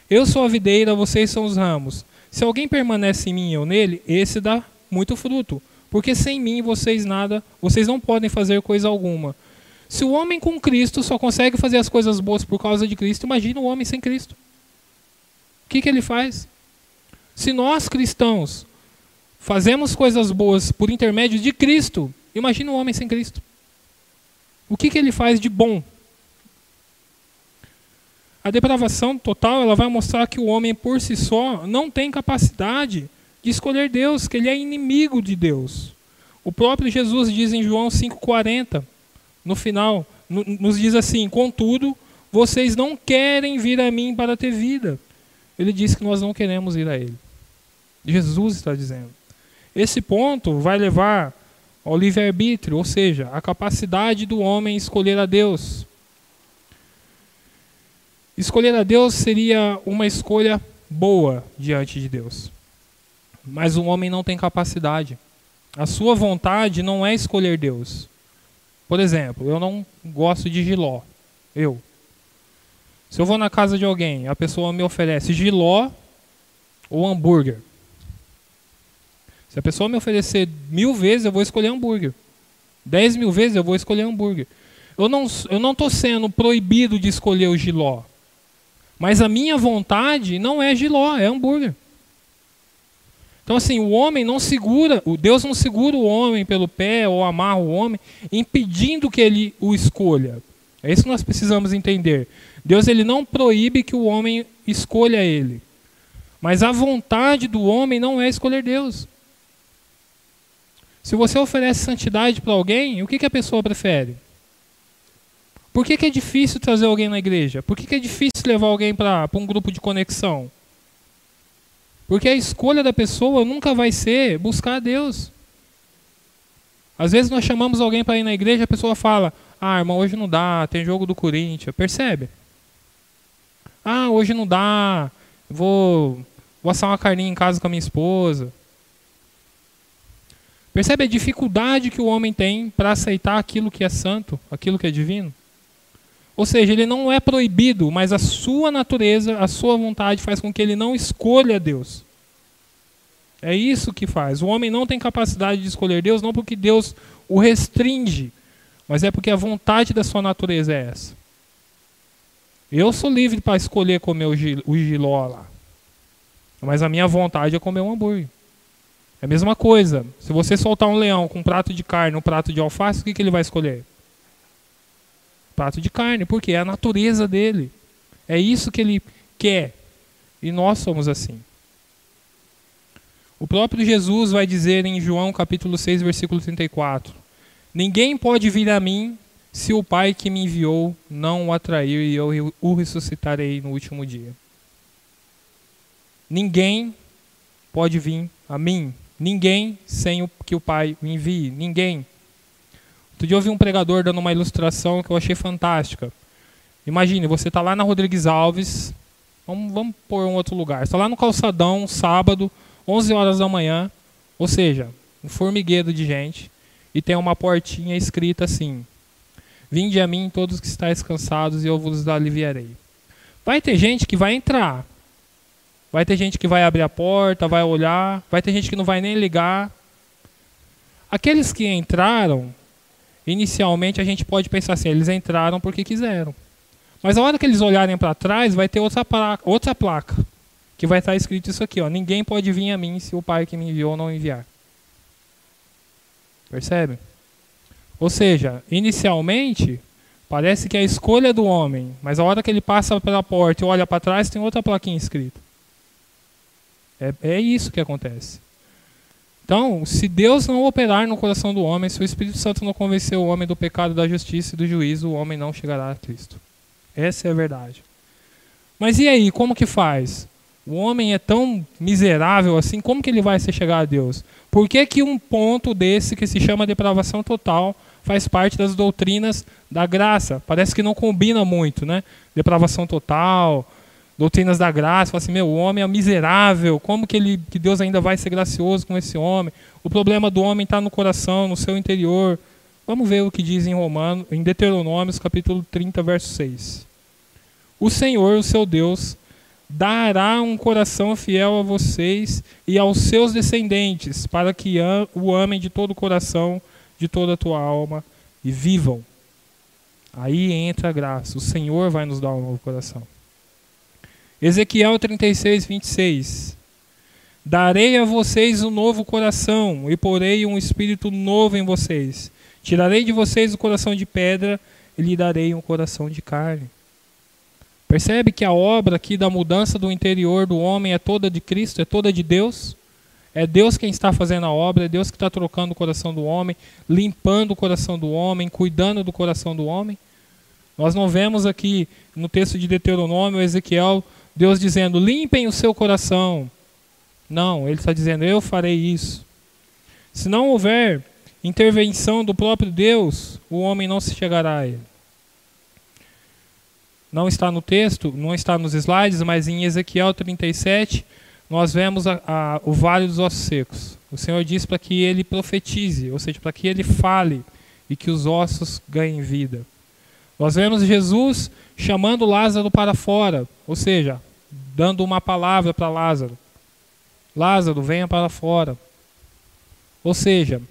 Eu sou a videira, vocês são os ramos. Se alguém permanece em mim ou nele, esse dá muito fruto. Porque sem mim vocês nada, vocês não podem fazer coisa alguma. Se o homem com Cristo só consegue fazer as coisas boas por causa de Cristo, imagina o homem sem Cristo. O que, que ele faz? Se nós cristãos fazemos coisas boas por intermédio de Cristo, imagina o homem sem Cristo. O que, que ele faz de bom? A depravação total ela vai mostrar que o homem por si só não tem capacidade de escolher Deus, que ele é inimigo de Deus. O próprio Jesus diz em João 5,40, no final, nos diz assim: Contudo, vocês não querem vir a mim para ter vida. Ele diz que nós não queremos ir a Ele. Jesus está dizendo. Esse ponto vai levar ao livre-arbítrio, ou seja, a capacidade do homem escolher a Deus. Escolher a Deus seria uma escolha boa diante de Deus. Mas o homem não tem capacidade. A sua vontade não é escolher Deus. Por exemplo, eu não gosto de giló. Eu. Se eu vou na casa de alguém, a pessoa me oferece giló ou hambúrguer. Se a pessoa me oferecer mil vezes, eu vou escolher hambúrguer. Dez mil vezes, eu vou escolher hambúrguer. eu não eu não estou sendo proibido de escolher o giló. Mas a minha vontade não é giló, é hambúrguer. Então assim, o homem não segura, o Deus não segura o homem pelo pé ou amarra o homem, impedindo que ele o escolha. É isso que nós precisamos entender. Deus ele não proíbe que o homem escolha ele. Mas a vontade do homem não é escolher Deus. Se você oferece santidade para alguém, o que, que a pessoa prefere? Por que, que é difícil trazer alguém na igreja? Por que, que é difícil levar alguém para um grupo de conexão? Porque a escolha da pessoa nunca vai ser buscar a Deus. Às vezes nós chamamos alguém para ir na igreja, a pessoa fala: Ah, irmão, hoje não dá, tem jogo do Corinthians. Percebe? Ah, hoje não dá, vou, vou assar uma carninha em casa com a minha esposa. Percebe a dificuldade que o homem tem para aceitar aquilo que é santo, aquilo que é divino? Ou seja, ele não é proibido, mas a sua natureza, a sua vontade faz com que ele não escolha Deus. É isso que faz. O homem não tem capacidade de escolher Deus, não porque Deus o restringe, mas é porque a vontade da sua natureza é essa. Eu sou livre para escolher comer o giló lá. Mas a minha vontade é comer um hambúrguer. É a mesma coisa. Se você soltar um leão com um prato de carne, um prato de alface, o que, que ele vai escolher? prato de carne, porque é a natureza dele. É isso que ele quer. E nós somos assim. O próprio Jesus vai dizer em João capítulo 6, versículo 34: Ninguém pode vir a mim se o Pai que me enviou não o atrair e eu o ressuscitarei no último dia. Ninguém pode vir a mim. Ninguém sem o que o Pai me envie. Ninguém. Outro dia eu ouvi um pregador dando uma ilustração que eu achei fantástica. Imagine, você está lá na Rodrigues Alves, vamos, vamos pôr um outro lugar. Está lá no calçadão, sábado, 11 horas da manhã, ou seja, um formigueiro de gente, e tem uma portinha escrita assim: Vinde a mim todos que estáis cansados e eu vos aliviarei. Vai ter gente que vai entrar, vai ter gente que vai abrir a porta, vai olhar, vai ter gente que não vai nem ligar. Aqueles que entraram inicialmente a gente pode pensar assim, eles entraram porque quiseram. Mas a hora que eles olharem para trás, vai ter outra placa, outra placa que vai estar escrito isso aqui, ó, ninguém pode vir a mim se o Pai que me enviou não enviar. Percebe? Ou seja, inicialmente parece que é a escolha do homem, mas a hora que ele passa pela porta e olha para trás, tem outra plaquinha escrita. É, é isso que acontece. Então, se Deus não operar no coração do homem, se o Espírito Santo não convencer o homem do pecado, da justiça e do juízo, o homem não chegará a Cristo. Essa é a verdade. Mas e aí, como que faz? O homem é tão miserável assim, como que ele vai se chegar a Deus? Por que, que um ponto desse que se chama depravação total faz parte das doutrinas da graça? Parece que não combina muito, né? Depravação total, doutrinas da graça, fala assim, meu, o homem é miserável, como que, ele, que Deus ainda vai ser gracioso com esse homem? O problema do homem está no coração, no seu interior. Vamos ver o que diz em Romano, em Deuteronômios, capítulo 30, verso 6. O Senhor, o seu Deus, dará um coração fiel a vocês e aos seus descendentes, para que o amem de todo o coração, de toda a tua alma e vivam. Aí entra a graça. O Senhor vai nos dar um novo coração. Ezequiel 36, 26. Darei a vocês um novo coração e porei um espírito novo em vocês. Tirarei de vocês o coração de pedra e lhe darei um coração de carne. Percebe que a obra aqui da mudança do interior do homem é toda de Cristo, é toda de Deus? É Deus quem está fazendo a obra, é Deus que está trocando o coração do homem, limpando o coração do homem, cuidando do coração do homem. Nós não vemos aqui no texto de Deuteronômio Ezequiel Deus dizendo: limpem o seu coração. Não, ele está dizendo: eu farei isso. Se não houver intervenção do próprio Deus, o homem não se chegará a ele. Não está no texto, não está nos slides, mas em Ezequiel 37, nós vemos a, a, o vale dos ossos secos. O Senhor diz para que ele profetize, ou seja, para que ele fale e que os ossos ganhem vida. Nós vemos Jesus chamando Lázaro para fora, ou seja, dando uma palavra para Lázaro. Lázaro, venha para fora. Ou seja,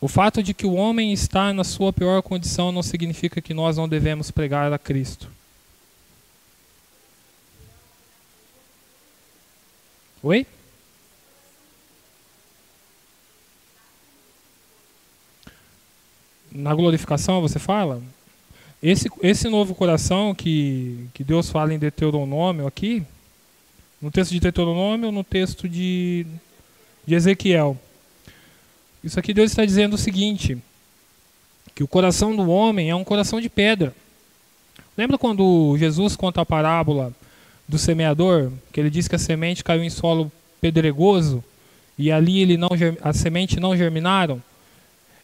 O fato de que o homem está na sua pior condição não significa que nós não devemos pregar a Cristo. Oi? Na glorificação você fala? Esse, esse novo coração que, que Deus fala em Deuteronômio aqui, no texto de Deuteronômio no texto de, de Ezequiel? Isso aqui Deus está dizendo o seguinte: que o coração do homem é um coração de pedra. Lembra quando Jesus conta a parábola do semeador, que ele diz que a semente caiu em solo pedregoso e ali ele não a semente não germinaram?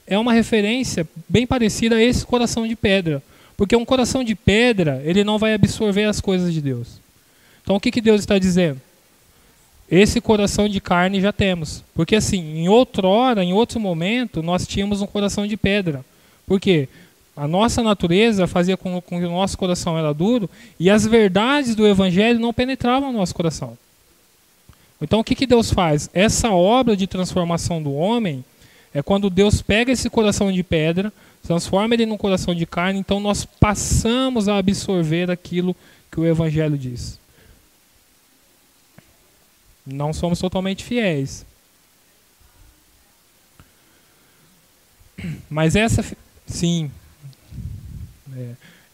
É uma referência bem parecida a esse coração de pedra, porque um coração de pedra ele não vai absorver as coisas de Deus. Então o que, que Deus está dizendo? Esse coração de carne já temos. Porque assim, em outra hora, em outro momento, nós tínhamos um coração de pedra. Por quê? A nossa natureza fazia com, com que o nosso coração era duro e as verdades do Evangelho não penetravam no nosso coração. Então o que, que Deus faz? Essa obra de transformação do homem é quando Deus pega esse coração de pedra, transforma ele num coração de carne, então nós passamos a absorver aquilo que o Evangelho diz. Não somos totalmente fiéis. Mas essa, sim.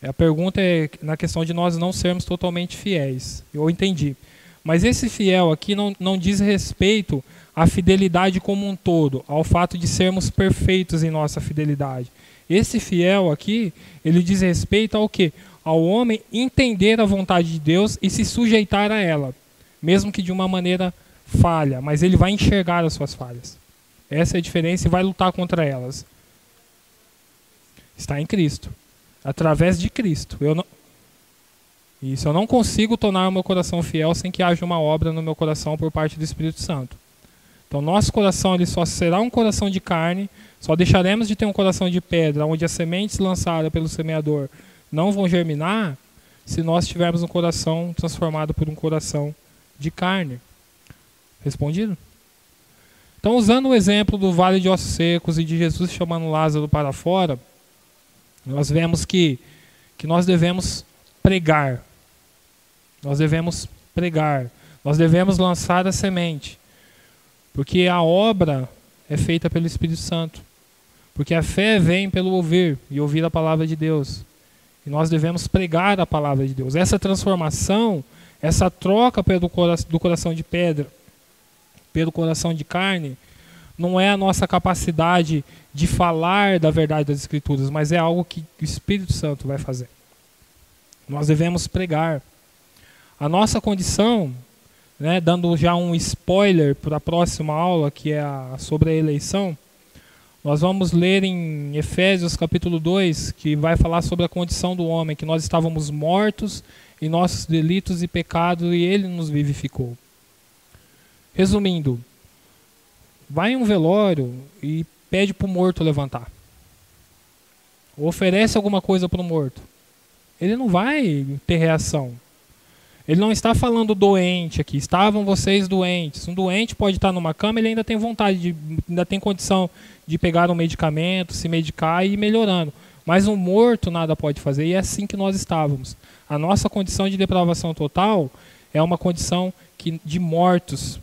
É, a pergunta é na questão de nós não sermos totalmente fiéis. Eu entendi. Mas esse fiel aqui não, não diz respeito à fidelidade como um todo, ao fato de sermos perfeitos em nossa fidelidade. Esse fiel aqui, ele diz respeito ao que? Ao homem entender a vontade de Deus e se sujeitar a ela mesmo que de uma maneira falha, mas ele vai enxergar as suas falhas. Essa é a diferença e vai lutar contra elas. Está em Cristo, através de Cristo. Eu não Isso, eu não consigo tornar o meu coração fiel sem que haja uma obra no meu coração por parte do Espírito Santo. Então, nosso coração ele só será um coração de carne, só deixaremos de ter um coração de pedra, onde as sementes lançadas pelo semeador não vão germinar, se nós tivermos um coração transformado por um coração de carne. Respondido? Então, usando o exemplo do vale de ossos secos e de Jesus chamando Lázaro para fora, nós vemos que, que nós devemos pregar. Nós devemos pregar. Nós devemos lançar a semente. Porque a obra é feita pelo Espírito Santo. Porque a fé vem pelo ouvir e ouvir a palavra de Deus. E nós devemos pregar a palavra de Deus. Essa transformação essa troca pelo do coração de pedra pelo coração de carne não é a nossa capacidade de falar da verdade das Escrituras, mas é algo que o Espírito Santo vai fazer. Nós devemos pregar. A nossa condição, né, dando já um spoiler para a próxima aula, que é a, sobre a eleição, nós vamos ler em Efésios capítulo 2, que vai falar sobre a condição do homem, que nós estávamos mortos em nossos delitos e pecados e ele nos vivificou. Resumindo, vai em um velório e pede para o morto levantar. Oferece alguma coisa para o morto. Ele não vai ter reação. Ele não está falando doente aqui. Estavam vocês doentes. Um doente pode estar numa cama, ele ainda tem vontade, de, ainda tem condição de pegar um medicamento, se medicar e ir melhorando. Mas um morto nada pode fazer. E é assim que nós estávamos. A nossa condição de depravação total é uma condição que, de mortos.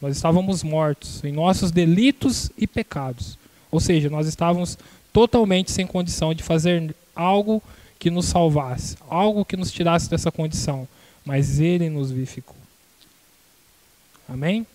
Nós estávamos mortos em nossos delitos e pecados. Ou seja, nós estávamos totalmente sem condição de fazer algo que nos salvasse, algo que nos tirasse dessa condição. Mas Ele nos vivificou. Amém?